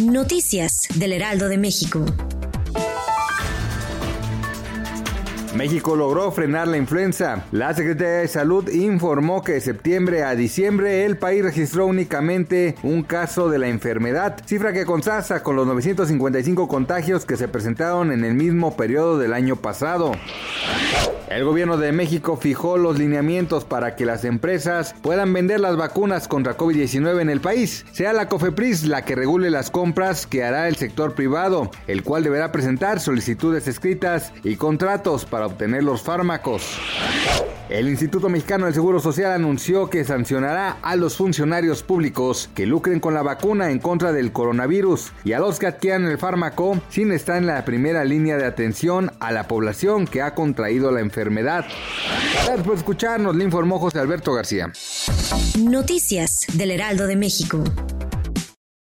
Noticias del Heraldo de México. México logró frenar la influenza. La Secretaría de Salud informó que de septiembre a diciembre el país registró únicamente un caso de la enfermedad, cifra que contrasta con los 955 contagios que se presentaron en el mismo periodo del año pasado. El gobierno de México fijó los lineamientos para que las empresas puedan vender las vacunas contra COVID-19 en el país. Sea la COFEPRIS la que regule las compras que hará el sector privado, el cual deberá presentar solicitudes escritas y contratos para obtener los fármacos. El Instituto Mexicano del Seguro Social anunció que sancionará a los funcionarios públicos que lucren con la vacuna en contra del coronavirus y a los que adquieran el fármaco sin estar en la primera línea de atención a la población que ha contraído la enfermedad. Gracias por escucharnos, le informó José Alberto García. Noticias del Heraldo de México.